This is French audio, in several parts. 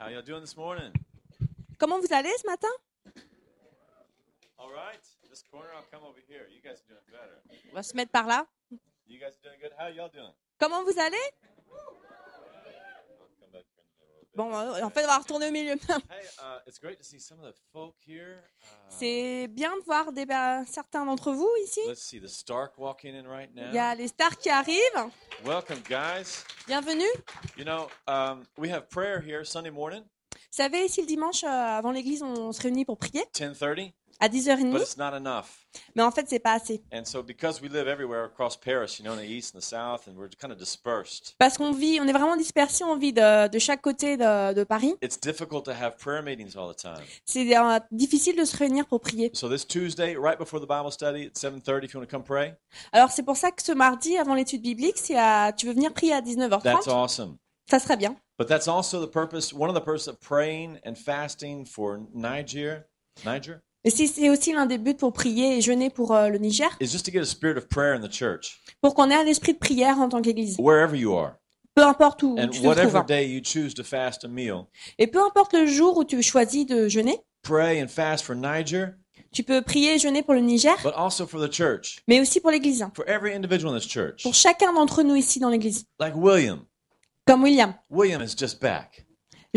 How y'all doing this morning? Comment vous allez ce matin? All right. This corner, I'll come over here. You guys are doing better. On va se mettre par là. You guys are doing good. How y'all doing? Comment vous allez I'll come back here in a little bit. Bon, euh, en fait, on va retourner au milieu. Uh. Uh, C'est bien de voir des, bah, certains d'entre vous ici. Il y a les stars qui arrivent. Welcome, guys. Bienvenue. You know, um, we have prayer here Sunday morning, Vous savez, ici le dimanche, euh, avant l'église, on se réunit pour prier 10:30, à but 10h30. it's not enough. Mais en fait, c'est pas assez. And so, because we live everywhere across Paris, you know, in the east and the south, and we're kind of dispersed, Parce qu'on vit, on est vraiment dispersés, on vit de, de chaque côté de, de Paris. it's difficult to have prayer meetings all the time. C'est euh, difficile de se réunir pour prier. So this Tuesday, right before the Bible study at 7:30, if you want to come pray, Alors c'est pour ça que ce mardi, avant l'étude biblique, si euh, tu veux venir prier à 19h30, that's awesome. ça serait bien. But that's also the purpose, one of the purposes of praying and fasting for Niger, Niger, Et si c'est aussi l'un des buts pour prier et jeûner pour euh, le Niger, is just to get a spirit of prayer in the church, pour qu'on ait un esprit de prière en tant qu'église. wherever you are. Peu importe où And tu te trouves. whatever hein. day you choose to fast a meal, Et peu importe le jour où tu choisis de jeûner, pray and fast for Niger, tu peux prier et jeûner pour le Niger, but also for the church, mais aussi pour l'église. hein. for every individual in this church. Pour chacun d'entre nous ici dans l'église. Like William. Comme William. William is just back.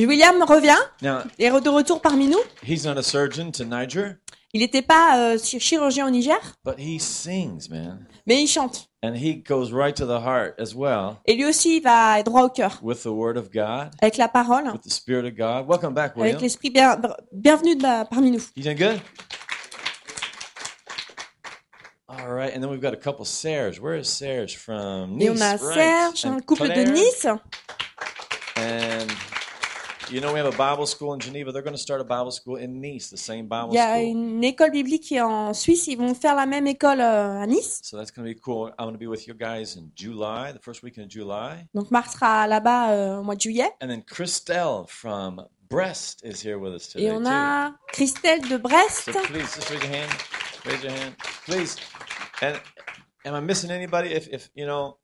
William revient, Now, est de retour parmi nous. he's not a surgeon to Niger, Il n'était pas euh, chirurgien au Niger, but he sings, man. mais il chante. And he goes right to the heart as well Et lui aussi, il va droit au cœur, with the word of God, avec la parole, with the spirit of God. Welcome back, avec l'esprit bien, bienvenue de- parmi nous. You doing good? All right, and then we've got a couple Serge. Where is Serge? From? Et on a right. Serge, un couple de. Nice. You know we have a Bible school in Geneva. They're going to start a Bible school in Nice, the same Bible Il y a school. une école biblique qui est en Suisse. Ils vont faire la même école euh, à Nice. So that's going to be cool. I'm going to be with you guys in July, the first weekend of July. Donc Marc sera là-bas euh, au mois de juillet. And then Christelle from Brest is here with us today Et on too. a Christelle de Brest. So please, just raise your hand. Raise your hand, please. And am I missing anybody? If, if you know,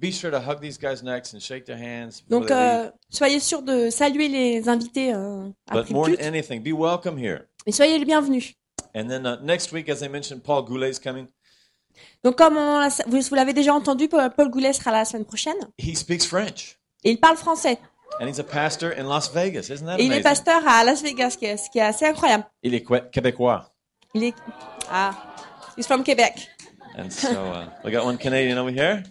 be sure to hug these guys next and shake their hands. before Donc euh, soyez sûrs de saluer les invités euh, but après more le than anything, be welcome here. Et soyez les bienvenus. And then uh, next week, as I mentioned, Paul Goulet is coming. Donc comme on vous, vous l'avez déjà entendu, Paul Goulet sera là la semaine prochaine. He speaks French, Et il parle français. and he's a pastor in Las Vegas. Isn't that Et il est pasteur à Las Vegas, ce qui est, ce qui est assez incroyable. Il est québécois. Il est... Ah, he's from Québec. And so uh, we got one Canadian over here.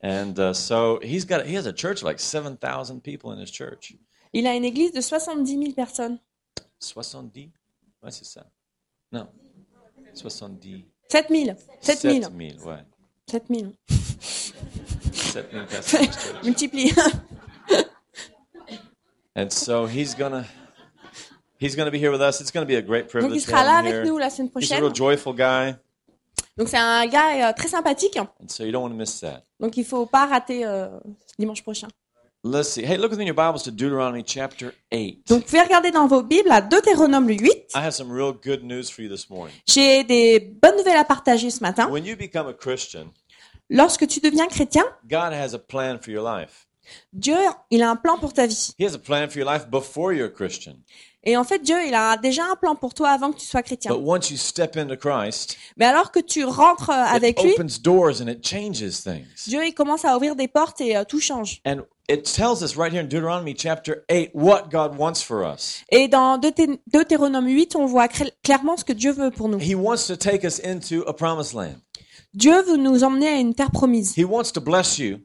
And uh, so he's got he has a church of like seven thousand people in his church. Il a une église de 70 000 personnes. 70? Ouais, c'est ça. Non. 70. 7 000. 7 000. 7000, ouais. 7 000. 7000 pastors in his church. Multiplie. And so he's gonna he's gonna be here with us. It's gonna be a great privilege. Donc il sera là avec nous la semaine prochaine. He's a real joyful guy, Donc c'est un gars euh, très sympathique. and so you don't want to miss that. Donc il faut pas rater euh, dimanche prochain. Let's see. Hey, look within your Bibles to Deuteronomy chapter 8. Donc vous pouvez regarder dans vos Bibles à Deutéronome 8. I have some real good news for you this morning. J'ai des bonnes nouvelles à partager ce matin. When you become a Christian, Lorsque tu deviens chrétien, God has a plan for your life. Dieu, il a un plan pour ta vie. He has a plan for your life before you're a Christian. Et en fait, Dieu, il a déjà un plan pour toi avant que tu sois chrétien. But once you step into Christ, Mais alors que tu rentres euh, avec it lui, opens doors and it changes things. Dieu, il commence à ouvrir des portes et euh, tout change. And it tells us right here in Deuteronomy chapter 8 what God wants for us. Et dans Deuté- Deutéronome 8, on voit clairement ce que Dieu veut pour nous. He wants to take us into a promised land. Dieu veut nous emmener à une terre promise. He wants to bless you.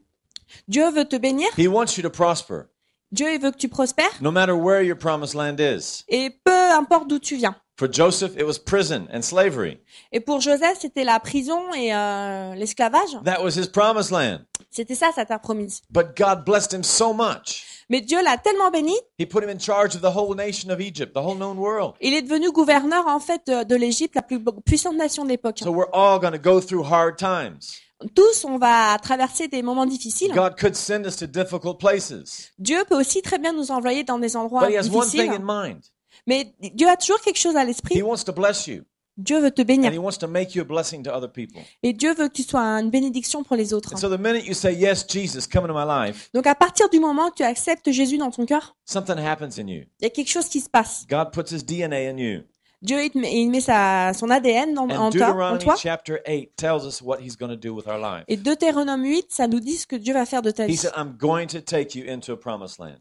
Dieu veut te bénir. He wants you to prosper, Dieu veut que tu prospères. no matter where your promised land is. Et peu importe d'où tu viens. For Joseph, it was prison and slavery. Et pour Joseph, c'était la prison et euh, l'esclavage. That was his promised land. C'était ça sa terre promise. But God blessed him so much. Mais Dieu l'a tellement béni, He put him in charge of the whole nation of Egypt, the whole known world. il est devenu gouverneur en fait de, de l'Égypte, la plus puissante nation de l'époque. So we're all going to go through hard times. Tous, on va traverser des moments difficiles. God could send us to difficult places. Dieu peut aussi très bien nous envoyer dans des endroits But he has one thing difficiles. in mind. Mais Dieu a toujours quelque chose à l'esprit. He wants to bless you. Dieu veut te bénir. And He wants to make you a blessing to other people. Et Dieu veut que tu sois une bénédiction pour les autres. And so the minute you say, Yes, Jesus, come into my life, Donc à partir du moment que tu acceptes Jésus dans ton cœur, something happens in you. il y a quelque chose qui se passe. God puts His DNA in you. Dieu il met, il met sa, son ADN en, toi, en toi. chapter 8 tells us what He's going to do with our life. Et Deutéronome 8, ça nous dit ce que Dieu va faire de ta vie. said, I'm going to take you into a promised land.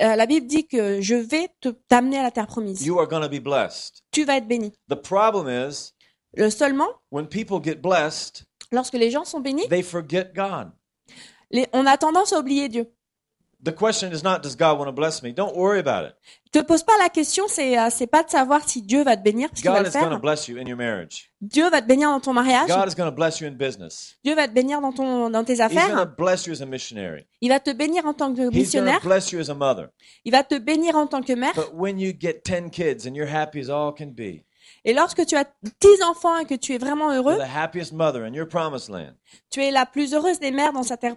Euh, la Bible dit que je vais t'amener à la terre promise. You are going to be blessed. Tu vas être béni. The problem is, Le seulement, when people get blessed, lorsque les gens sont bénis, they forget God. les- on a tendance à oublier Dieu. The question is not, does God want to bless me? Don't worry about it. Te pose pas la question, c'est euh, c'est pas de savoir si Dieu va te bénir, ce qu'il va God le is going to faire. bless you in your marriage. Dieu va te bénir dans ton mariage. God is going to bless you in business. Dieu va te bénir dans ton dans tes He's going to affaires. bless you as a missionary. Il va te bénir en tant que He's going to missionnaire. bless you as a mother. Il va te bénir en tant que mère. But when you get 10 kids and you're happy as all can be, Et lorsque tu as dix enfants et que tu es vraiment heureux, tu es la plus heureuse des mères dans sa terre,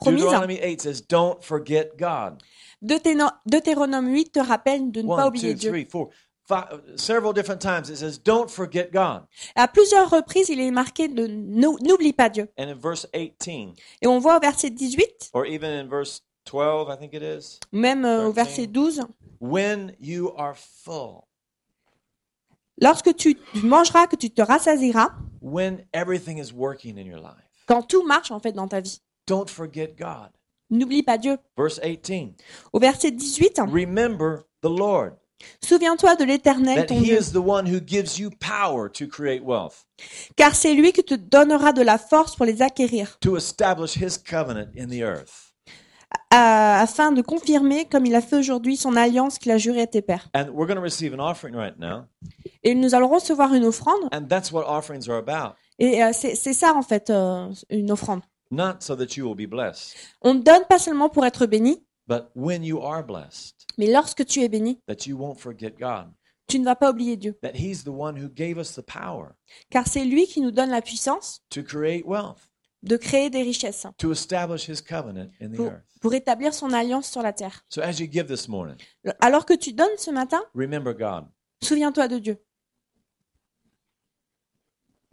promise. Deuteronomy 8 says, don't forget God. Deuténo- Deutéronome 8 te rappelle de ne pas oublier Dieu. À plusieurs reprises, il est marqué de n'ou- n'oublie pas Dieu. And in verse 18, Et on voit au verset 18, or even in verse 12, I think it is, même euh, au 13. verset 12, when you are full, lorsque tu mangeras, que tu te rassasieras, when everything is working in your life, quand tout marche en fait dans ta vie, don't forget God. n'oublie pas Dieu. Verse 18, Au verset 18, remember the Lord, souviens-toi de l'Éternel, ton He Dieu, is the one who gives you power to create wealth, car c'est lui qui te donnera de la force pour les acquérir, to establish His covenant in the earth. À- afin de confirmer, comme il a fait aujourd'hui, son alliance qu'il a jurée à tes pères. And we're going to receive an offering right now, Et nous allons recevoir une offrande, and that's what offerings are about. et euh, c'est c'est ça en fait, euh, une offrande. Not so that you will be blessed, On ne donne pas seulement pour être béni, but when you are blessed, mais lorsque tu es béni, that you won't forget God, tu ne vas pas oublier Dieu, that He's the one who gave us the power car c'est lui qui nous donne la puissance to create wealth, de créer des richesses to establish His covenant in the pour, earth. pour établir son alliance sur la terre. So as you give this morning, Alors que tu donnes ce matin, remember God. souviens-toi de Dieu.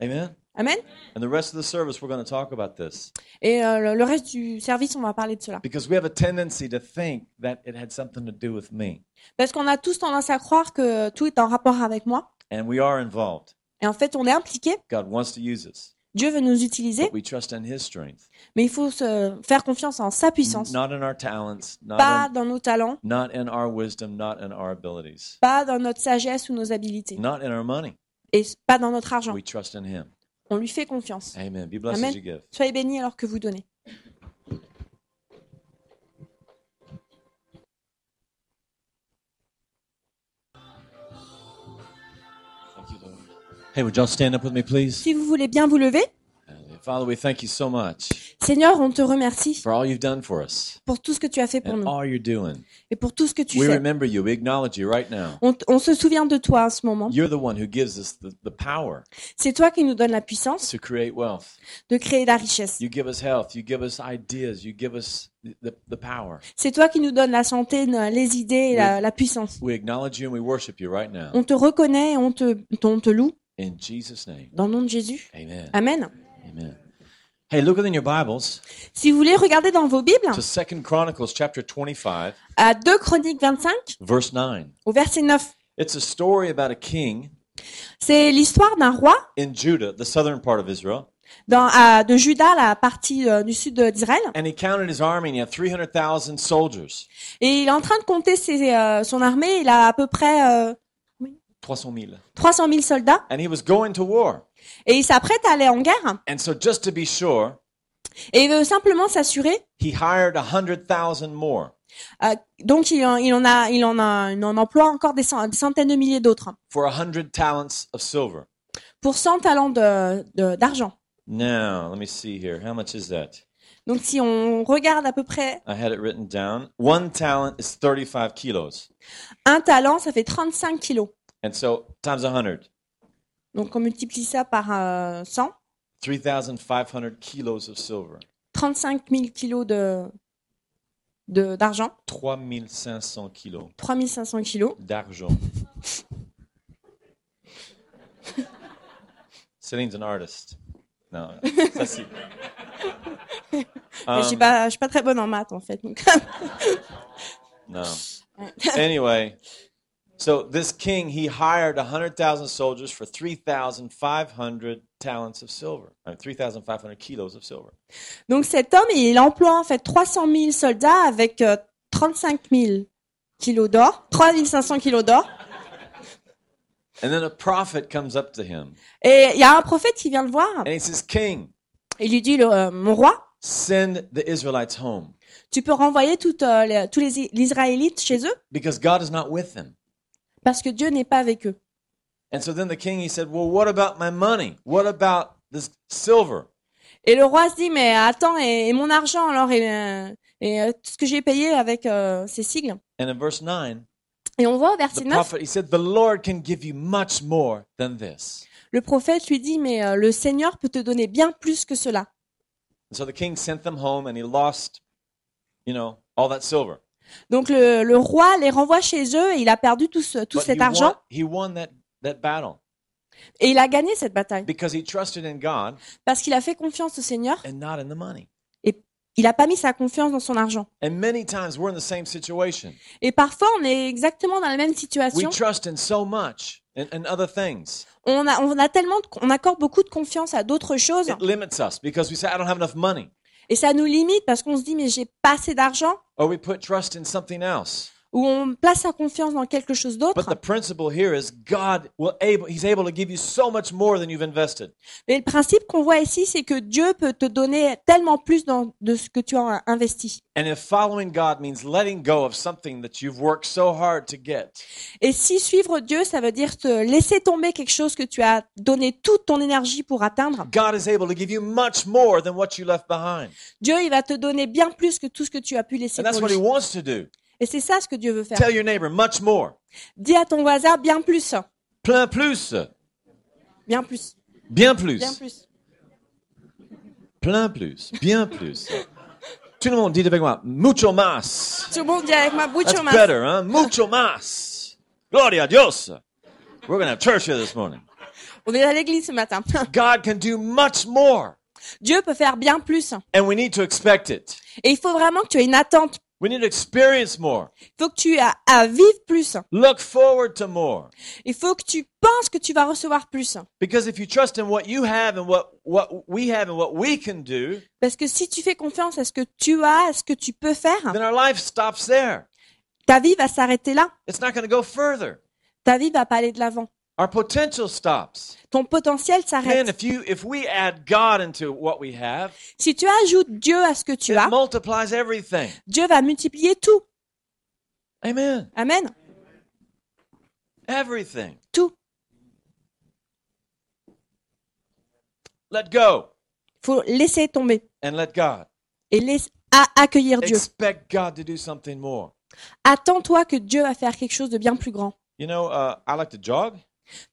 Amen? Amen? And the rest of the service, we're going to talk about this Et euh, le, le reste du service, on va parler de cela. because we have a tendency to think that it had something to do with me, Parce qu'on a tous tendance à croire que tout est en rapport avec moi. and we are involved. Et en fait, on est impliqué. God wants to use us, Dieu veut nous utiliser, but we trust in His strength, mais il faut se faire confiance en sa puissance. not in our talents, not Pas in, dans nos talents, not in our wisdom, not in our abilities, pas dans notre sagesse ou nos habiletés, not in our money. et pas dans notre argent. We trust in Him. On lui fait confiance. Amen. Be blessed Amen. as you give. Soyez bénis alors que vous donnez. Hey, would y'all stand up with me, please? Si vous voulez bien vous lever. Father, we thank you so much Seigneur, on te remercie for all you've done for us pour tout ce que tu as fait pour and nous all you're doing. et pour tout ce que tu We fais. remember you. We acknowledge you right now. On, se souvient de toi à ce moment. You're the one who gives us the, the power C'est toi qui nous donne la puissance to create wealth. de créer la richesse. You give us health. You give us ideas. You give us the, the power. C'est toi qui nous donne la santé, les idées et la, la puissance. We acknowledge you and we worship you right now. On te reconnaît et on te, on te loue In Jesus' name. dans le nom de Jésus. Amen. Amen. Amen. Hey, look in your Bibles Si vous voulez regarder dans vos Bibles, to Second Chronicles chapter 25, à 2 Chroniques 25, verse 9. au verset 9, It's a story about a king c'est l'histoire d'un roi in Judah, the southern part of Israel, dans, à- de Juda, la partie euh, du sud d'Israël. and he counted his army and he had 300,000 soldiers. Et il est en train de compter ses, euh, son armée. Il a à peu près euh, 300 000. 300 000 soldats. And he was going to war. Et il s'apprête à aller en guerre. And so just to be sure, Et il veut simplement s'assurer. he hired 100,000 more euh, donc il, en- il en a, il en a, il en emploie encore des, cent- des centaines de milliers d'autres for 100 talents of silver. pour 100 talents de- d'argent. Now, let me see here. How much is that? Donc si on regarde à peu près I had it written down. One talent is 35 kilos. un talent, ça fait 35 kilos. And so times 100, Donc on multiplie ça par euh, 100, 3,500 kilos of silver. 35 000 kilos de de- d'argent, 3,500 kilos 3500 kilos. d'argent. Celine's an artist. Non, ça Um, je suis pas, je suis pas très bonne en maths en fait. donc. No. Anyway, so this king he hired a hundred thousand soldiers for three thousand five hundred talents of silver, uh, three thousand five hundred kilos of silver. Donc cet homme, il emploie en fait 300 000 soldats avec euh, 35 000 kilos d'or, 3 500 kilos d'or. And then a prophet comes up to him Et il y a un prophète qui vient le voir and he says, "King, et lui dit, le- euh, mon roi, send the Israelites home tu peux renvoyer toutes, euh, les- tous les, les Israélites chez eux? Because God is not with them." Parce que Dieu n'est pas avec eux. And so then the king he said, "Well, what about my money? What about this silver?" Et le roi se dit, mais attends, et, et mon argent alors, et, euh, et euh, tout ce que j'ai payé avec euh, ces sigles. And in verse 9, Et on voit au verset 9, prophet he said, "The Lord can give you much more than this." le prophète lui dit, mais euh, le Seigneur peut te donner bien plus que cela. And so the king sent them home and he lost, you know, all that silver. Donc le, le roi les renvoie chez eux et il a perdu tout, ce, tout But cet argent won, he won that, that battle et il a gagné cette bataille because he trusted in God parce qu'il a fait confiance au Seigneur and not in the money. et il n'a pas mis sa confiance dans son argent. And many times we're in the same situation. Et parfois on est exactement dans la même We situation. trust in so much and, and other things. On a, on a tellement, on accorde beaucoup de confiance à d'autres choses It limits us because we say, I don't have enough money. Et ça nous limite parce qu'on se dit mais j'ai pas assez d'argent Or we put trust in something else. Ou on place sa confiance dans quelque chose But d'autre. the principle here is God will able, he's able to give you so much more than you've invested. Mais le principe qu'on voit ici, c'est que Dieu peut te donner tellement plus dans- de ce que tu as investi. And if following God means letting go of something that you've worked so hard to get, Et si suivre Dieu, ça veut dire te laisser tomber quelque chose que tu as donné toute ton énergie pour atteindre, God is able to give you much more than what you left behind. Dieu, il va te donner bien plus que tout ce que tu as pu laisser And that's what he wants to do. Et c'est ça ce que Dieu veut faire. Tell your neighbor much more. Dis à ton voisin bien plus, Plein plus. bien plus, Bien plus. bien plus. Plein plus. Bien plus. Tout le monde dit avec moi, mucho más. Tout le monde dit avec That's au masque. better, huh? Mucho más. Gloria a Dios. We're going to have church here this morning. On est à l'église ce matin. God can do much more. Dieu peut faire bien plus. And we need to expect it. Et il faut vraiment que tu aies une attente. We need to experience more. Il faut que tu aies à vivre plus. Look forward to more. Il faut que tu penses que tu vas recevoir plus. Because if you trust in what you have and what, what we have and what we can do, Parce que si tu fais confiance à ce que tu as, à ce que tu peux faire, then our life stops there. ta vie va s'arrêter là. It's not going to go further. Ta vie va pas aller de l'avant. Our potential stops. Ton potentiel s'arrête. if you if we add God into what we have, Si tu ajoutes Dieu à ce que tu it as, multiplies everything. Dieu va multiplier tout. Amen. Amen. Everything. Tout. Let go faut laisser tomber and let God. et laisse, à accueillir Dieu. Expect God to do something more. Attends-toi que Dieu va faire quelque chose de bien plus grand. You know, uh, I like to jog.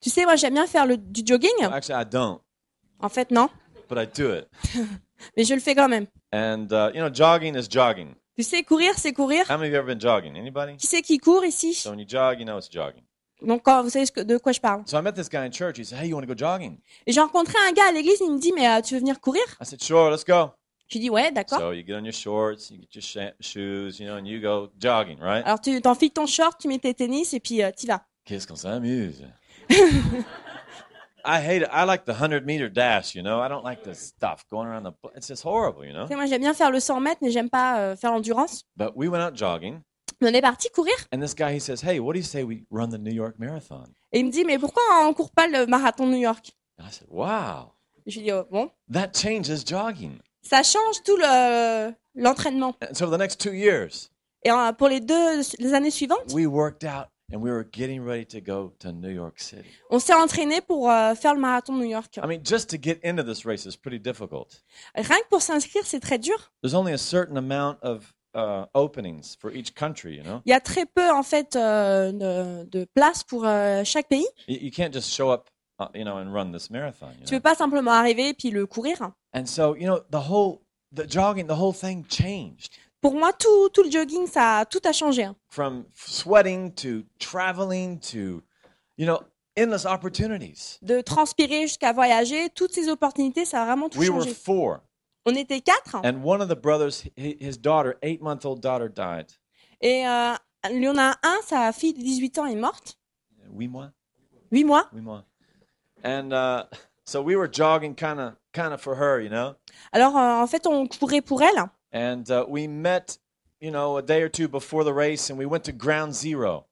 Tu sais, moi j'aime bien faire le, du jogging. Actually, I don't, En fait, non. but I do it. Mais je le fais quand même. And uh, you know, jogging is jogging. Tu sais, courir, c'est courir. How many of you ever been jogging? Anybody? Qui c'est qui court ici? So when you jog, you know it's jogging. Donc, quand, vous savez ce que- de quoi je parle. So I met this guy in church. He said, "Hey, you want to go jogging?" Et j'ai rencontré un gars à l'église, il me dit, mais euh, tu veux venir courir? I said, "Sure, let's go." Je dis, ouais, d'accord. So you get on your shorts, you get your sha- shoes, you know, and you go jogging, right? Alors, tu t'enfiles ton short, tu mets tes tennis et puis euh, tu vas. Qu'est-ce qu'on s'amuse. I hate it. I like the 100 meter dash, you know? I don't like the stuff going around the. It's just horrible, you know? Moi, j'aime bien faire le 100 mètres, mais j'aime pas euh, faire l'endurance. But we went out jogging, Mais on est parti courir. and this guy he says, "Hey, what do you say we run the New York Marathon?" Et il me dit, mais pourquoi on court pas le marathon de New York? And I said, "Wow, Je lui dis, oh, bon, that changes jogging." ça change tout le l'entraînement. And so for the next two years, Et pour les deux les années suivantes, we worked out, and we were getting ready to go to New York City. on s'est entraîné pour euh, faire le marathon de New York. I mean, just to get into this race is pretty difficult. Rien que pour s'inscrire, c'est très dur. There's only a certain amount of uh, openings for each country, you know? Il y a très peu en fait euh, de, de place pour euh, chaque pays. You, you can't just show up, uh, you know, and run this marathon. You Tu know? peux pas simplement arriver et puis le courir. And so, you know, the whole the jogging, the whole thing changed Pour moi, tout, tout le jogging, ça tout a changé. hein. from sweating to traveling to, you know, endless opportunities. de transpirer jusqu'à voyager, toutes ces opportunités, ça a vraiment tout We were changé. four, On était quatre and one of the brothers, hi- his daughter, eight month old daughter, died. et euh, il y en a un, sa fille de 18 ans est morte, Oui, moi, 8 mois. oui, moi. And uh, so we were jogging, kind of, kind of for her, you know? Alors euh, en fait, on courait pour elle And uh, we met, you know, a day or two before the race, and we went to Ground Zero.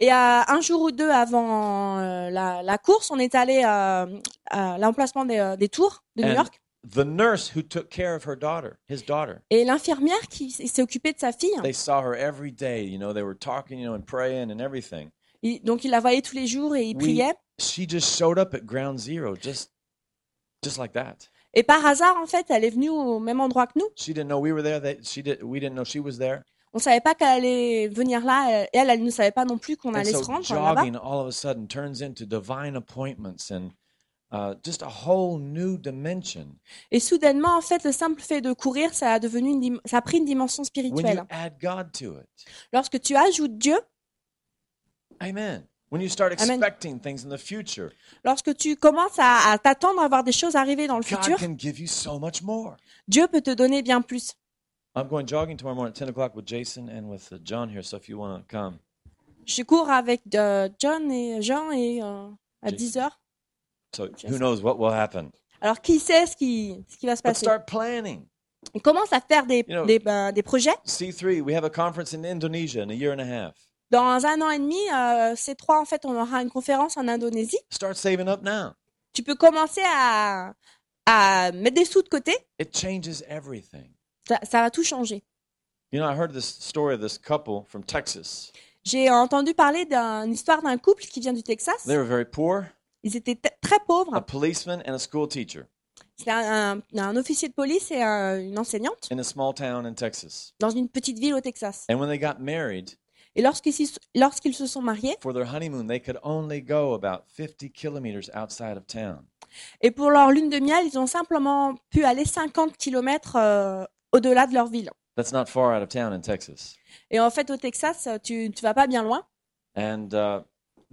et euh, un jour ou deux avant euh, la, la course, on est allé euh, à l'emplacement des, des tours de New And York the nurse who took care of her daughter, his daughter, et l'infirmière qui s'est occupée de sa fille. they saw her every day. You know, they were talking, you know, and praying and everything. Il- donc il la voyait tous les jours et il priait. She just showed up at Ground Zero, just, just like that. Et par hasard, en fait, elle est venue au même endroit que nous. She didn't know we were there. They, she did. We didn't know she was there. On savait pas qu'elle allait venir là. Et elle, elle ne savait pas non plus qu'on allait so se rendre là-bas. jogging all of a sudden turns into divine appointments and uh, just a whole new dimension. Et soudainement, en fait, le simple fait de courir, ça a devenu une ça a pris une dimension When spirituelle. you add God to it, Lorsque tu ajoutes Dieu, Amen. When you start expecting things in the future, lorsque tu commences à, à t'attendre à voir des choses arriver dans le God futur, can give you so much more. Dieu peut te donner bien plus. I'm going jogging tomorrow morning at 10 o'clock with Jason and with uh, John here. So if you want to come, Je cours avec euh, John et Jean et euh, à Jason. 10 heures. so who knows what will happen? Alors, qui sait ce qui, ce qui va se But passer? start planning. On commence à faire des, You know- des, ben, des projets. C3, we have a conference in Indonesia in a year and a half. Dans un an et demi, euh, ces trois, en fait, on aura une conférence en Indonésie. Start saving up now. Tu peux commencer à, à mettre des sous de côté. It changes everything. Ça, ça va tout changer. You know, I heard this story of this couple from Texas. J'ai entendu parler d'une histoire d'un couple qui vient du Texas. They were very poor, Ils étaient très a pauvres. policeman and a school teacher C'était un, un- un officier de police et un- une enseignante in a small town in Texas. dans une petite ville au Texas. And when they got married, Et lorsqu'ils se sont mariés, for their honeymoon, they could only go about 50 kilometers outside of town. et pour leur lune de miel, ils ont simplement pu aller 50 kilomètres euh, au-delà de leur ville. That's not far out of town in Texas. Et en fait, au Texas, tu tu vas pas bien loin. And uh,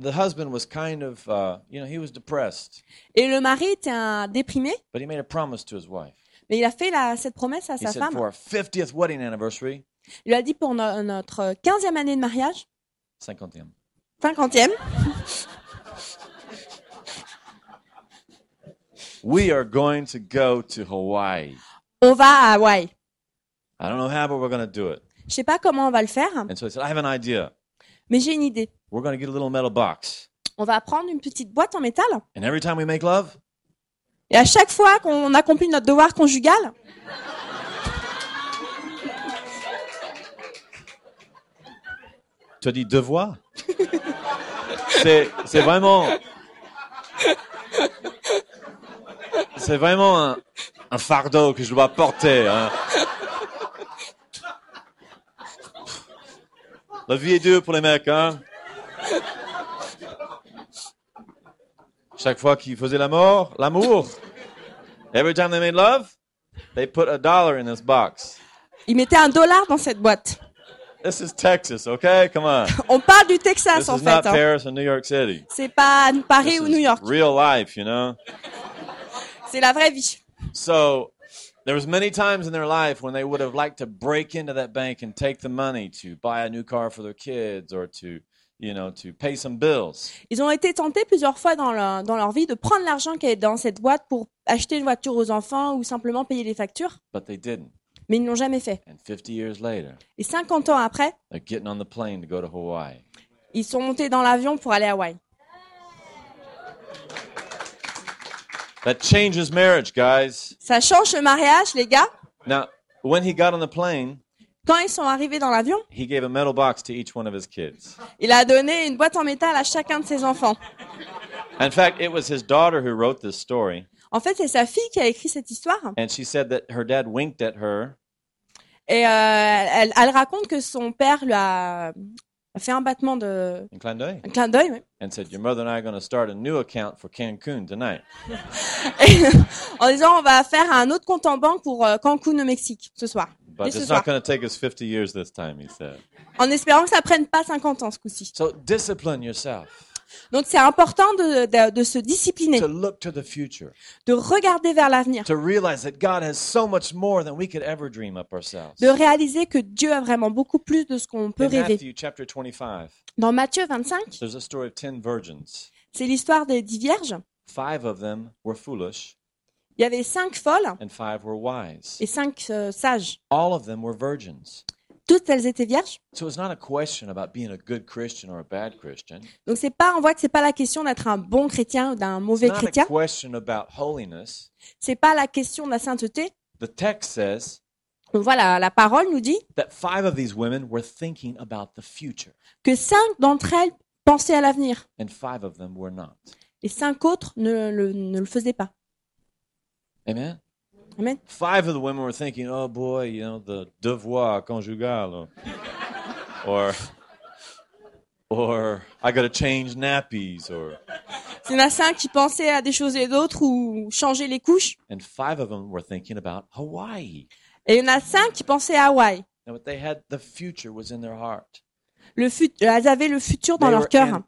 the husband was kind of, uh, you know, he was depressed, Et le mari était un déprimé, but he made a promise to his wife. mais il a fait la- cette promesse à He sa said, femme. for our 50th wedding anniversary, Il lui a dit pour no- notre 15e année de mariage, 50e, 50e, we are going to go to Hawaii. on va à Hawaï. I don't know how, but we're going to do it. Je sais pas comment on va le faire, And so he said, I have an idea. mais j'ai une idée. We're going to get a little metal box. On va prendre une petite boîte en métal And every time we make love, et à chaque fois qu'on accomplit notre devoir conjugal, tu as dit devoir. c'est, c'est vraiment. C'est vraiment un, fardeau que je dois porter. hein. La vie est dure pour les mecs, hein. Chaque fois qu'ils faisaient l'amour, l'amour, every time they made love, they put a dollar in this box. il mettait un dollar dans cette boîte. This is Texas, okay? Come on. On parle du Texas This en is fait. not hein. Paris or New York City. C'est pas Paris This ou New York. real life, you know? C'est la vraie vie. So there was many times in their life when they would have liked to break into that bank and take the money to buy a new car for their kids or to, you know, to pay some bills. Ils ont été tentés plusieurs fois dans leur, dans leur vie de prendre l'argent qui est dans cette boîte pour acheter une voiture aux enfants ou simplement payer les factures, But they didn't. Mais ils ne l'ont jamais fait. And 50 years later, Et 50 ans après, they're getting on the plane to go to Hawaii. ils sont montés dans l'avion pour aller à Hawaï. That changes marriage, guys. Ça change le mariage, les gars. Now, when he got on the plane, Quand ils sont arrivés dans l'avion, he gave a metal box to each one of his kids. il a donné une boîte en métal à chacun de ses enfants. In fact, it was his daughter who wrote this story. En fait, c'est sa fille qui a écrit cette histoire. And she said that her dad winked at her Et euh, elle, elle raconte que son père lui a, fait un battement de... in clin d'oeil un clin d'œil. ouais. and said, Your mother and I are going to start a new account for Cancun tonight. en disant, on va faire un autre compte en banque pour euh, Cancun au Mexique ce soir. But it's soir. not going to take us 50 years this time, he said. En espérant que ça prenne pas 50 ans ce coup-ci. So discipline yourself. Donc c'est important de, de, de se discipliner, to look to the future, de regarder vers l'avenir, so de réaliser que Dieu a vraiment beaucoup plus de ce qu'on peut In rêver. Matthew chapter 25, Dans Matthieu 25, there's a story of 10 virgins. c'est l'histoire des dix vierges. Five of them were foolish, Il y avait cinq folles and five were wise. et cinq euh, sages. All of them were virgins. Toutes elles étaient vierges. So it's not a question about being a good Christian or a bad Christian. Donc c'est pas, on voit que c'est pas la question d'être un bon chrétien ou d'un mauvais chrétien. C'est pas la question de la sainteté. The text says Donc voilà, la parole nous dit that five of these women were thinking about the future, que cinq d'entre elles pensaient à l'avenir and five of them were not. et cinq autres ne le, ne le faisaient pas. Amen? Amen. Five of the women were thinking, oh boy, you know, the devoir conjugal. Or, or I got to change nappies. Or, Il y en a cinq qui pensaient à des choses et d'autres ou changer les couches. and five of them were thinking about Hawaii. Et il y en a cinq qui pensaient à Hawaï. And what they had, the future was in their heart. Le elles avaient le futur dans They leur were cœur.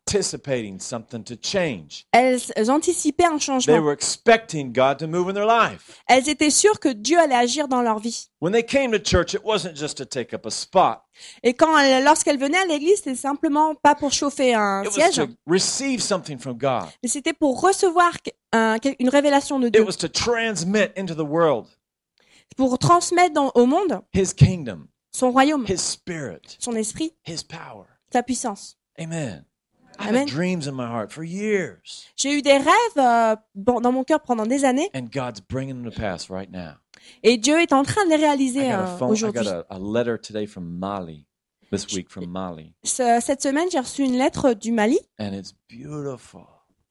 Elles, elles anticipaient un They changement. were expecting God to move in their life. Elles étaient sûres que Dieu allait agir dans leur vie. Et quand elles- lorsqu'elles venaient à l'église, c'était simplement pas pour chauffer un It was siège, to receive something from God. mais c'était pour recevoir un- une révélation de It Dieu, was to transmit into the world pour transmettre dans- au monde His kingdom, son royaume, His spirit, son esprit, His power. sa puissance. Amen. I've Amen. had dreams in my heart for years, J'ai eu des rêves euh, dans mon cœur pendant des années, and God's bringing them to pass right now. et Dieu est en train de les réaliser euh, aujourd'hui. got a, a letter today from Mali. This week from Mali, Ce- Cette semaine, j'ai reçu une lettre du Mali, and it's beautiful.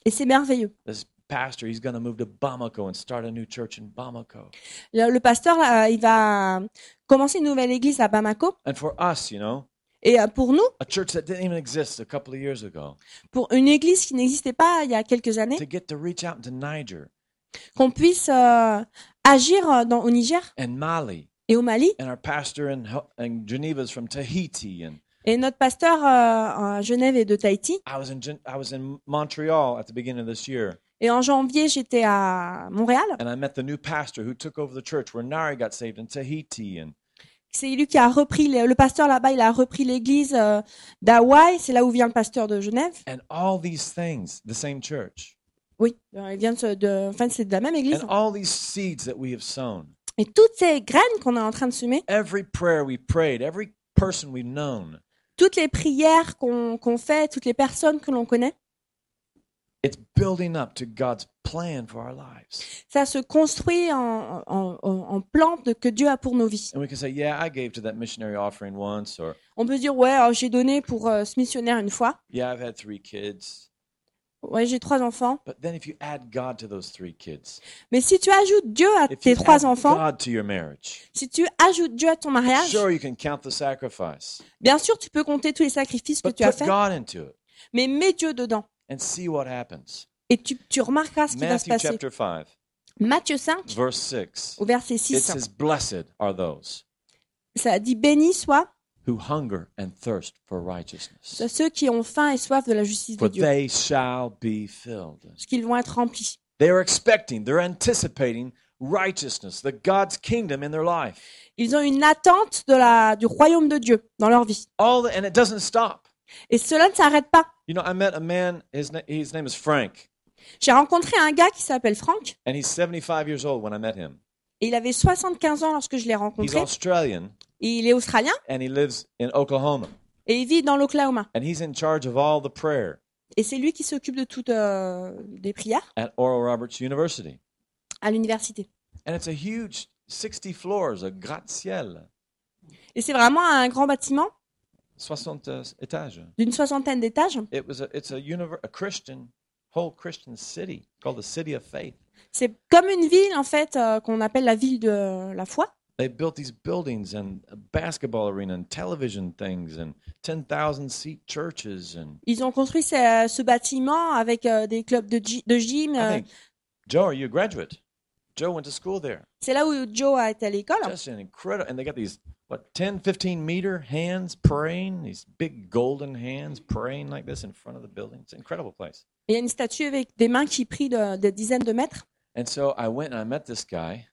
et c'est merveilleux. This pastor, he's going to move to Bamako and start a new church in Bamako. Le, le pasteur, euh, il va commencer une nouvelle église à Bamako, And for us, you know, et euh, pour nous, a church that didn't even exist a couple of years ago, pour une église qui n'existait pas il y a quelques années, to get to reach out into Niger. Qu'on puisse euh, agir dans, au Niger. And Mali, et au Mali. and our pastor in, Geneva is from Tahiti, and Et notre pasteur euh, à Genève est de Tahiti. I was in Gen- I was in Montreal at the beginning of this year, Et en janvier, j'étais à Montréal. and I met the new pastor who took over the church where Nari got saved in Tahiti, and C'est lui qui a repris, le, le pasteur là-bas, il a repris l'église euh, d'Hawaï. C'est là où vient le pasteur de Genève. and all these things, the same church, Oui, euh, il vient de, ce- de enfin, c'est de la même église. and all these seeds that we have sown, Et toutes ces graines qu'on est en train de semer, every prayer we prayed, every person we've known, toutes les prières qu'on qu'on fait, toutes les personnes que l'on connaît, it's building up to God's plan for our lives. ça se construit en, en, en, plan de, que Dieu a pour nos vies. And we can say, yeah, I gave to that missionary offering once, or On peut dire, ouais, j'ai donné pour euh, ce missionnaire une fois. yeah, I've had three kids. Ouais, j'ai trois enfants. But then if you add God to those three kids, Mais si tu ajoutes Dieu à if tes you trois add enfants, God to your marriage, si tu ajoutes Dieu à ton mariage, sure you can count the sacrifice, bien sûr, tu peux compter tous les sacrifices que but tu as put faits, God into it mais mets Dieu dedans. And see what happens. Et tu, tu remarqueras ce qui va se Matthew passer. chapter 5, Matthieu 5, verse 6. au verset It 6, says, Blessed are those ça dit Béni soit who hunger and thirst for righteousness, ceux qui ont faim et soif de la justice de for Dieu, they shall be filled. parce qu'ils vont être remplis. They are expecting, they're anticipating righteousness, the God's kingdom in their life. Ils ont une attente de la, du royaume de Dieu dans leur vie. All the, and it doesn't stop. Et cela ne s'arrête pas. You know, I met a man, his, na- his name is Frank, J'ai rencontré un gars qui s'appelle Franck, and he's 75 years old when I met him. et il avait 75 ans lorsque je l'ai He's rencontré. Australian, Et il est australien, and he lives in Oklahoma, et il vit dans l'Oklahoma. and he's in charge of all the prayer Et c'est lui qui s'occupe de toutes euh, des prières at Oral Roberts University. à l'université. And it's a huge 60 floors, a gratte-ciel, Et c'est vraiment un grand bâtiment 60 euh, étages. d'une soixantaine d'étages. It was a, it's a, Christian, whole Christian city called the City of Faith. C'est comme une ville, en fait, euh, qu'on appelle la ville de la foi. They built these buildings and a basketball arena and television things and 10,000 seat churches. And Ils ont construit ce, ce bâtiment avec euh, des clubs de, de gym. Euh, think, Joe, are you a graduate? Joe went to school there. C'est là où Joe a été à l'école. Just an incredible, and they got these what 10, 15 meter hands praying, these big golden hands praying like this in front of the building. It's an incredible place. Il y a une statue avec des mains qui prient de, de dizaines de mètres. And so I went and I met this guy,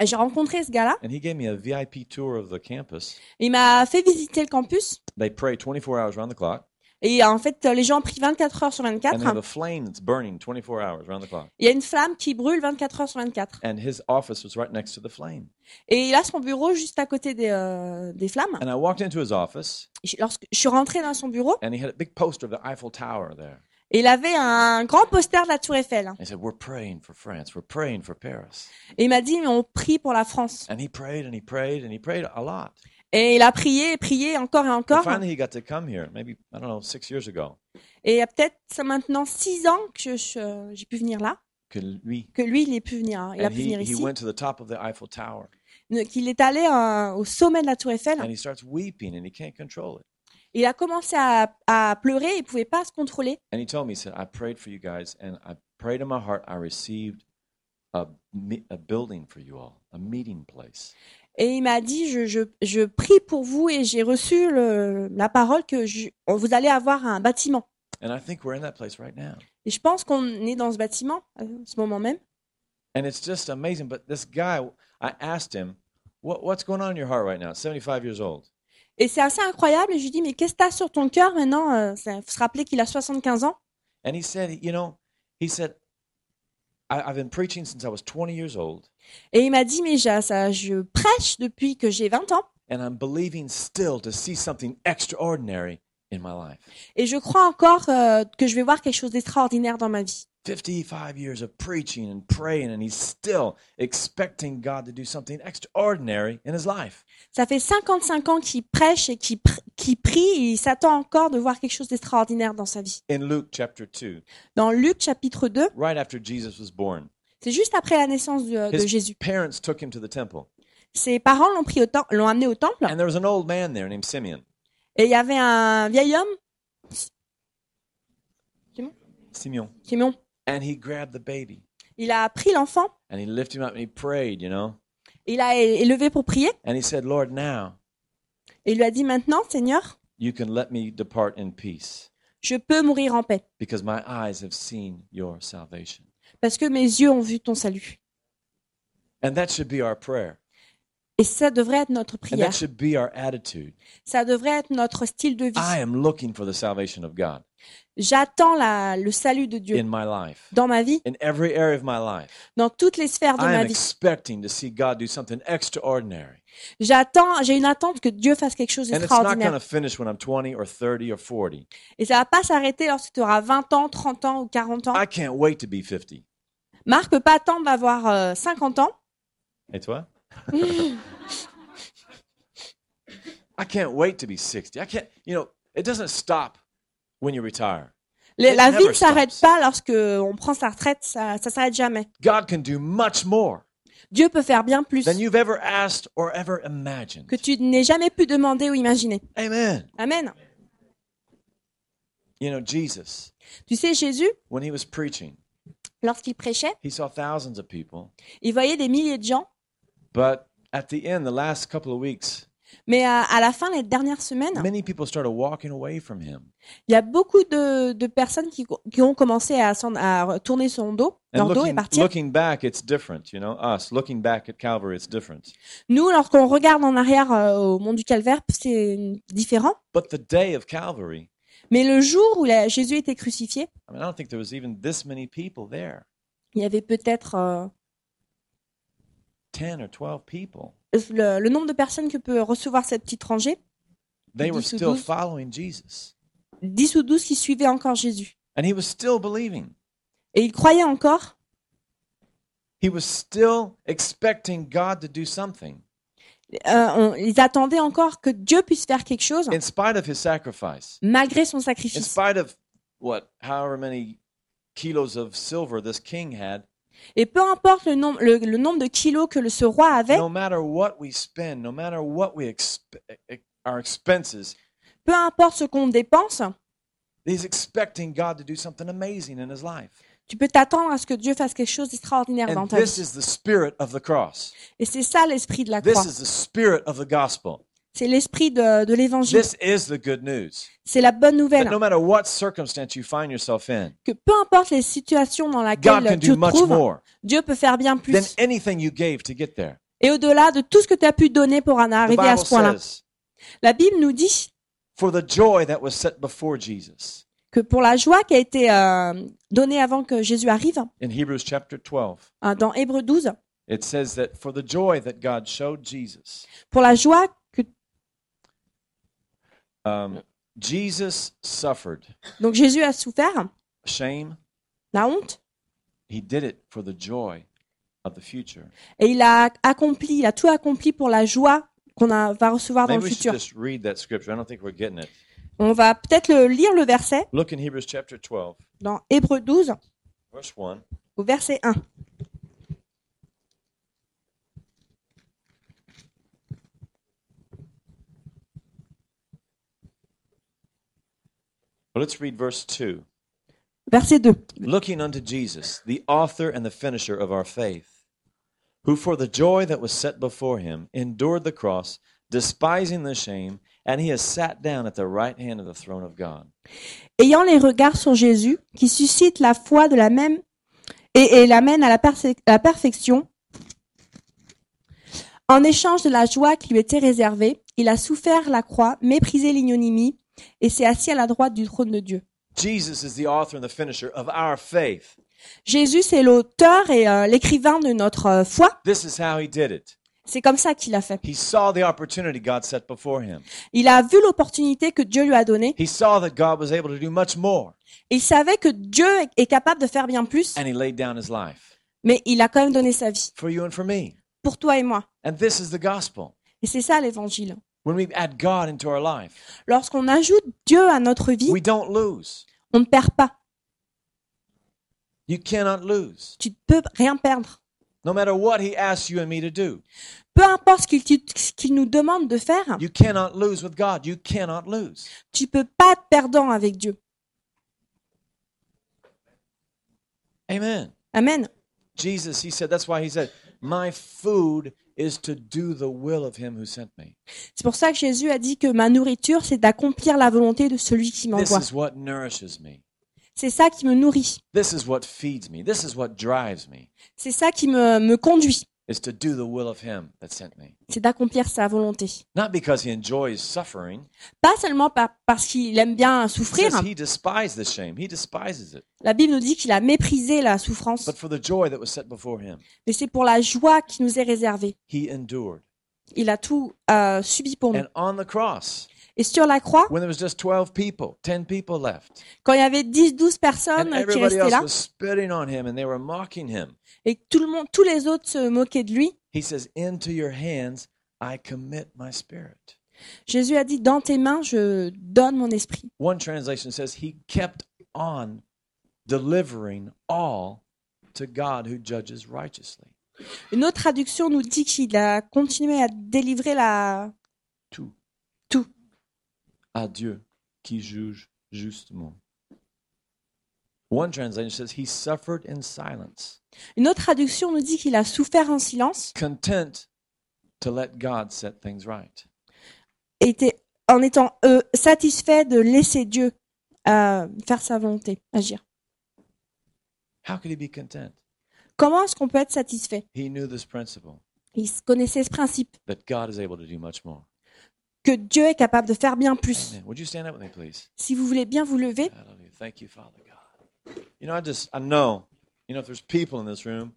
Et J'ai rencontré ce gars-là. and he gave me a VIP tour of the campus. Il m'a fait visiter le campus. They pray 24 hours around the clock, Et en fait, les gens prient 24 heures sur and they have 24. a flame that's burning 24 hours around the clock. Il y a une flamme qui brûle 24 heures sur 24. And his office was right next to the flame. Et il a son bureau juste à côté des, euh, des flammes. And I walked into his office, Je- Lorsque je suis rentrée dans son bureau, and he had a big poster of the Eiffel Tower there. et il avait un grand poster de la Tour Eiffel. He said, We're praying for France. We're praying for Paris. Et il m'a dit, on prie pour la France. And he prayed and he prayed and he prayed a lot. Et il a prié, et prié encore et And encore. finally, he got to come here, maybe, I don't know, six years ago. Et il y a peut-être maintenant six ans que je- j'ai pu venir là, Que lui, que lui, il est pu venir. hein. Il a and pu he, venir he ici. went to the top of the Eiffel Tower Qu'il est allé euh, au sommet de la Tour Eiffel. and he starts weeping and he can't control it. Il a commencé à, à pleurer, il pouvait pas se contrôler. And he told me, he said, I prayed for you guys and I prayed in my heart, I received a, me- a building for you all, a meeting place. Et il m'a dit, je, je, je prie pour vous et j'ai reçu le- la parole que je- vous allez avoir un bâtiment. And I think we're in that place right now. Et je pense qu'on est dans ce bâtiment à ce moment même. And it's just amazing. But this guy, I asked him, what, What's going on in your heart right now? 75 years old. Et c'est assez incroyable. Et je lui dis, mais qu'est-ce que tu as sur ton cœur maintenant Il faut se rappeler qu'il a 75 ans. And he said, You know, he said, Et il m'a dit, mais ça, je prêche depuis que j'ai 20 ans. and I'm believing still to see something extraordinary in my life. Et je crois encore euh, que je vais voir quelque chose d'extraordinaire dans ma vie. 55 years of preaching and praying, and he's still expecting God to do something extraordinary in his life. Ça fait 55 ans qu'il prêche et qu'il pr- qu'il prie et il s'attend encore de voir quelque chose d'extraordinaire dans sa vie. In Luke chapter 2, Dans Luc chapitre 2, right after Jesus was born, c'est juste après la naissance de, de his Jésus. parents took him to the temple, Ses parents l'ont pris l'ont amené au temple and there was an old man there named Simeon. et il y avait un vieil homme, Simeon. Simeon, And he grabbed the baby il a pris l'enfant, and he lifted him up and he prayed, you know. il a élevé pour prier And he said, Lord, now et il lui a dit maintenant, Seigneur, you can let me depart in peace je peux mourir en paix because my eyes have seen your salvation. parce que mes yeux ont vu ton salut. And that should be our prayer. Et ça devrait être notre And prière. that should be our attitude. Ça devrait être notre style de I vie. am looking for the salvation of God J'attends le salut de Dieu in my life, dans ma vie, in every area of my life. dans toutes les sphères de I ma vie. J'attends, j'ai une attente que Dieu fasse quelque chose d'extraordinaire. finish when I'm 20 or 30 or 40. Et ça va pas s'arrêter lorsque tu auras 20 ans, 30 ans ou 40 ans. I can't wait to be 50. Marc peut pas attendre d'avoir euh, 50 ans. Et toi? I can't wait to be 60. I can't, you know, it doesn't stop when you retire. It la vie ne s'arrête pas lorsque on prend sa retraite, ça, ça s'arrête jamais. God can do much more Dieu peut faire bien plus than you've ever asked or ever imagined. que tu n'aies jamais pu demander ou imaginer. Amen. Amen. You know, Jesus, Tu sais, Jésus, when he was preaching, lorsqu'il prêchait, he saw thousands of people. il voyait des milliers de gens, But at the end, the last couple of weeks, mais à, à la fin, les dernières semaines, many people started walking away from him. il y a beaucoup de, de personnes qui, qui ont commencé à, s'en- à tourner son dos, And leur dos et looking, partir. looking back, it's different. You know, us looking back at Calvary, it's different. Nous, lorsqu'on regarde en arrière euh, au mont du Calvaire, c'est différent. But the day of Calvary, Mais le jour où la- Jésus était crucifié, I mean, I don't think there was even this many people there. il y avait peut-être euh, 10 or 12 people. Le, le nombre de personnes que peut recevoir cette petite rangée, They were 10 ou still 12. following Jesus. 10 ou 12 qui suivaient encore Jésus. And he was still believing. Et ils croyaient encore, He was still expecting God to do something euh, on- ils attendaient encore que Dieu puisse faire quelque chose in spite of his sacrifice, malgré son in sacrifice. spite of what, however many kilos of silver this king had. Et peu importe le nombre, le, le nombre de kilos que le, ce roi avait, No matter what we spend, no matter what we exp- our expenses, peu importe ce qu'on dépense, he's expecting God to do something amazing in his life. tu peux t'attendre à ce que Dieu fasse quelque chose d'extraordinaire dans ta vie. Et c'est ça l'esprit de la croix. C'est l'esprit de, de l'évangile. This is the good news. C'est la bonne nouvelle. no matter what circumstance you find yourself in, Que peu importe les situations dans God lesquelles can tu do te much trouves, more Dieu peut faire bien than plus. anything you gave to get there. Et au-delà de tout ce que tu as pu donner pour en arriver à ce point-là. La Bible nous dit for the joy that was set before Jesus. que pour la joie qui a été euh, donnée avant que Jésus arrive, In Hebrews chapter 12, hein, dans Hébreu 12, it says that for the joy that God showed Jesus, pour la joie um, Jesus suffered donc Jésus a souffert, shame. la honte, He did it for the joy of the future. et il a accompli, il a tout accompli pour la joie qu'on a- va recevoir dans Maybe le we should futur. just read that scripture. I don't think we're getting it. On va peut-être le- lire le verset Look in Hebrews chapter 12, dans Hébreu 12 verse 1. au verset 1. Let's read verse 2. Verset 2. Looking unto Jesus, the author and the finisher of our faith, who for the joy that was set before him endured the cross, despising the shame, and he has sat down at the right hand of the throne of God. Ayant les regards sur Jésus, qui suscite la foi de la même et, et l'amène à la perfection, en échange de la joie qui lui était réservée, il a souffert la croix, méprisé l'ignominie, et s'est assis à la droite du trône de Dieu. Jesus is the author and the finisher of our faith. Jésus, c'est l'auteur et euh, l'écrivain de notre euh, foi. This is how he did it. C'est comme ça qu'il a fait. He saw the opportunity God set before him. Il a vu l'opportunité que Dieu lui a donnée. He saw that God was able to do much more, Il savait que Dieu est capable de faire bien plus, and he laid down his life mais il a quand même donné sa vie for you and for me. pour toi et moi. And this is the gospel. Et c'est ça l'évangile. When we add God into our life, Lorsqu'on ajoute Dieu à notre vie, we don't lose. on ne perd pas. You cannot lose. Tu ne peux rien perdre. No matter what he asks you and me to do, Peu importe ce qu'il nous demande de faire, you cannot lose with God. You cannot lose. tu peux pas être perdant avec Dieu. Amen. Amen. Jesus, he said, that's why he said, My food is to do the will of him who sent me. C'est pour ça que Jésus a dit que ma nourriture, c'est d'accomplir la volonté de celui qui This m'envoie. is what nourishes me. C'est ça qui me nourrit. This is what feeds me. This is what drives me, C'est ça qui me, me conduit. Is to do the will of him that sent me. C'est d'accomplir sa volonté. Not because he enjoys suffering. Pas seulement par- parce qu'il aime bien souffrir. says he despised the shame. He despises it. La Bible nous dit qu'il a méprisé la souffrance. But for the joy that was set before him, Mais c'est pour la joie qui nous est réservée. he endured. Il a tout euh, subi pour nous. Et sur la croix, when there was just 12 people, 10 people left, quand il y avait 10, 12 and personnes qui restaient là, et tout le monde, tous les autres se moquaient de lui, he says, Into your hands I commit my spirit. Jésus a dit, dans tes mains, je donne mon esprit. One translation says, He kept on delivering all to God who judges righteously. Une autre traduction nous dit qu'il a continué à délivrer la... Tout. À Dieu qui juge justement. One translation says, He suffered in silence, Une autre traduction nous dit qu'il a souffert en silence, content to let God set things right. était, en étant euh, satisfait de laisser Dieu euh, faire sa volonté, agir. How could he be content? Comment est-ce qu'on peut être satisfait? He knew this principle Il connaissait ce principe, that God is able to do much more. Que Dieu est capable de faire bien plus. Si vous voulez bien vous lever, Hallelujah. Thank you, Father God. You know, I just, I know, you know, if there's people in this room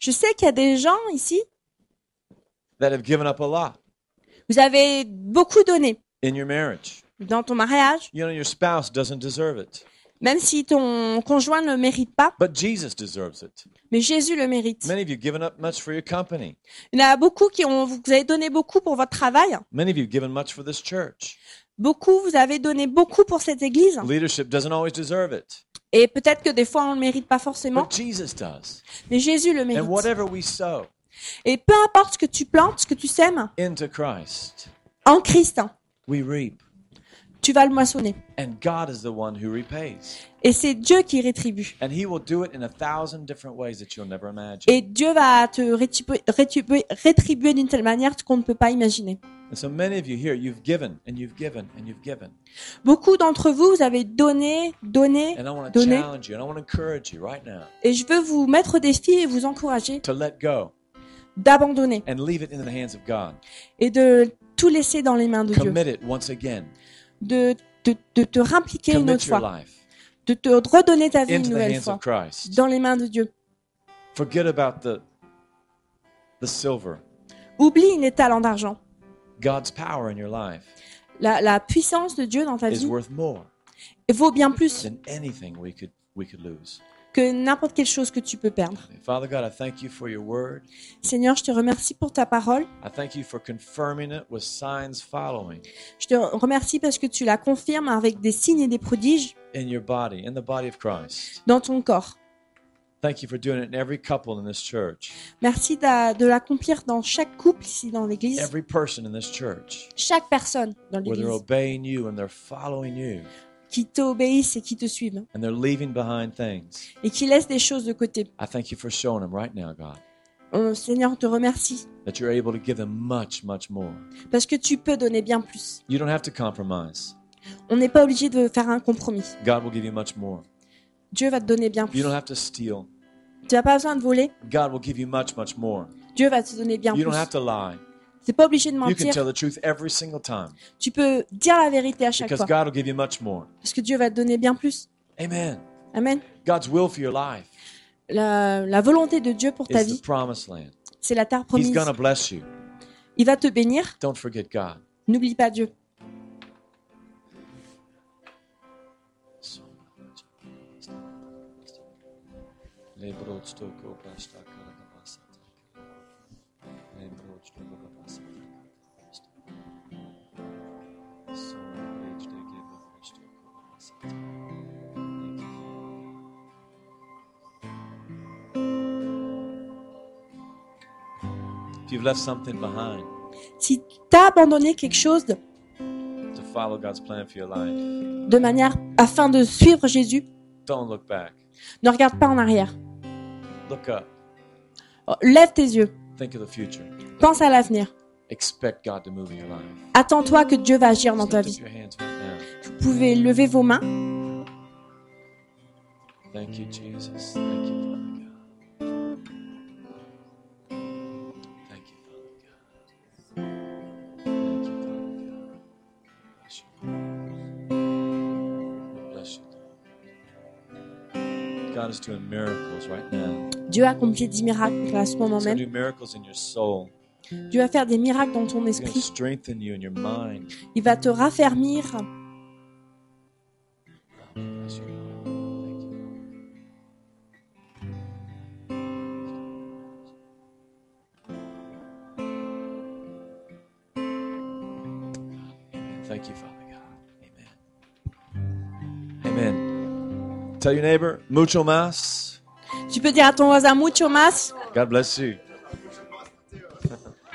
je sais qu'il y a des gens ici, that have given up a lot vous avez beaucoup donné in your marriage. dans ton mariage, You know, your spouse doesn't deserve it, même si ton conjoint ne le mérite pas, but Jesus deserves it. mais Jésus le mérite. Many of you have given up much for your company. Il y en a beaucoup qui ont, vous avez donné beaucoup pour votre travail. Many of you have given much for this church. Beaucoup, vous avez donné beaucoup pour cette église. Leadership doesn't always deserve it, Et peut-être que des fois, on ne le mérite pas forcément, but Jesus does. mais Jésus le And mérite. whatever we sow Et peu importe ce que tu plantes, ce que tu sèmes, into Christ, en Christ, hein, we reap. Tu vas le moissonner. And God is the one who repays. Et c'est Dieu qui rétribue. And He will do it in a thousand different ways that you'll never imagine. Et Dieu va te rétribuer, rétribuer, rétribuer d'une telle manière qu'on ne peut pas imaginer. And so many of you here, you've given and you've given and you've given. Beaucoup d'entre vous, vous avez donné, donné, And I want to donné. challenge you and I want to encourage you right now Et je veux vous mettre au défi et vous encourager to let go d'abandonner and leave it in the hands of God. et de tout laisser dans les mains de Dieu. Commit it once again. De, de, de te rampliquer une autre fois. De te redonner ta vie une nouvelle fois. Dans les mains de Dieu. Forget about the the silver. Oublie les talents d'argent. God's power in your life La, la puissance de Dieu dans ta vie vaut bien plus que n'importe quelle chose que tu peux perdre. Father God, I thank you for your word. Seigneur, je te remercie pour ta parole. I thank you for confirming it with signs following Je te remercie parce que tu la confirmes avec des signes et des prodiges in your body, in the body of Christ. dans ton corps. Thank you for doing it in every couple in this church, Merci de l'accomplir dans chaque couple ici dans l'église, every person in this church, chaque personne dans where they're l'église obeying you and they're following you qui t'obéissent et qui te suivent and they're leaving behind things. et qui laissent des choses de côté. I thank you for showing them right now, God, Euh, Seigneur, on te remercie that you're able to give them much, much more. parce que tu peux donner bien plus. You don't have to compromise. On n'est pas obligé de faire un compromis. God will give you much more. Dieu va te donner bien You plus. don't have to steal. Tu n'as pas besoin de voler. God will give you much, much more. Dieu va te donner bien You plus. don't have to lie. Tu n'es pas obligé de You can mentir. tell the truth every single time Tu peux dire la vérité à chaque because fois God will give you much more. parce que Dieu va te donner bien plus. Amen. Amen. God's will for your life La, la volonté de Dieu pour ta vie, c'est la terre He's promise. to bless you. Il va te bénir. Don't forget God. N'oublie pas Dieu. If you've left something behind Si tu as abandonné quelque chose de, to follow God's plan for your life, de manière afin de suivre Jésus, don't look back. ne regarde pas en arrière. Look up. Lève tes yeux. Think of the future. Pense à l'avenir. Expect God to move in your life. Attends-toi que Dieu va agir dans ta vie. Vous pouvez lever vos mains. Thank you, Jesus. Thank you, Father God. Thank you, Father God. Thank you, Father God. Bless you. Bless you. Lord. God is doing miracles right now. Dieu a accompli 10 miracles à ce moment même. Soul. Dieu va faire des miracles dans ton esprit. Il va te raffermir. Thank you. Thank you, Father God. Amen. Amen. Tell your neighbor, mucho más. Tu peux dire à ton voisin mucho más. God bless you.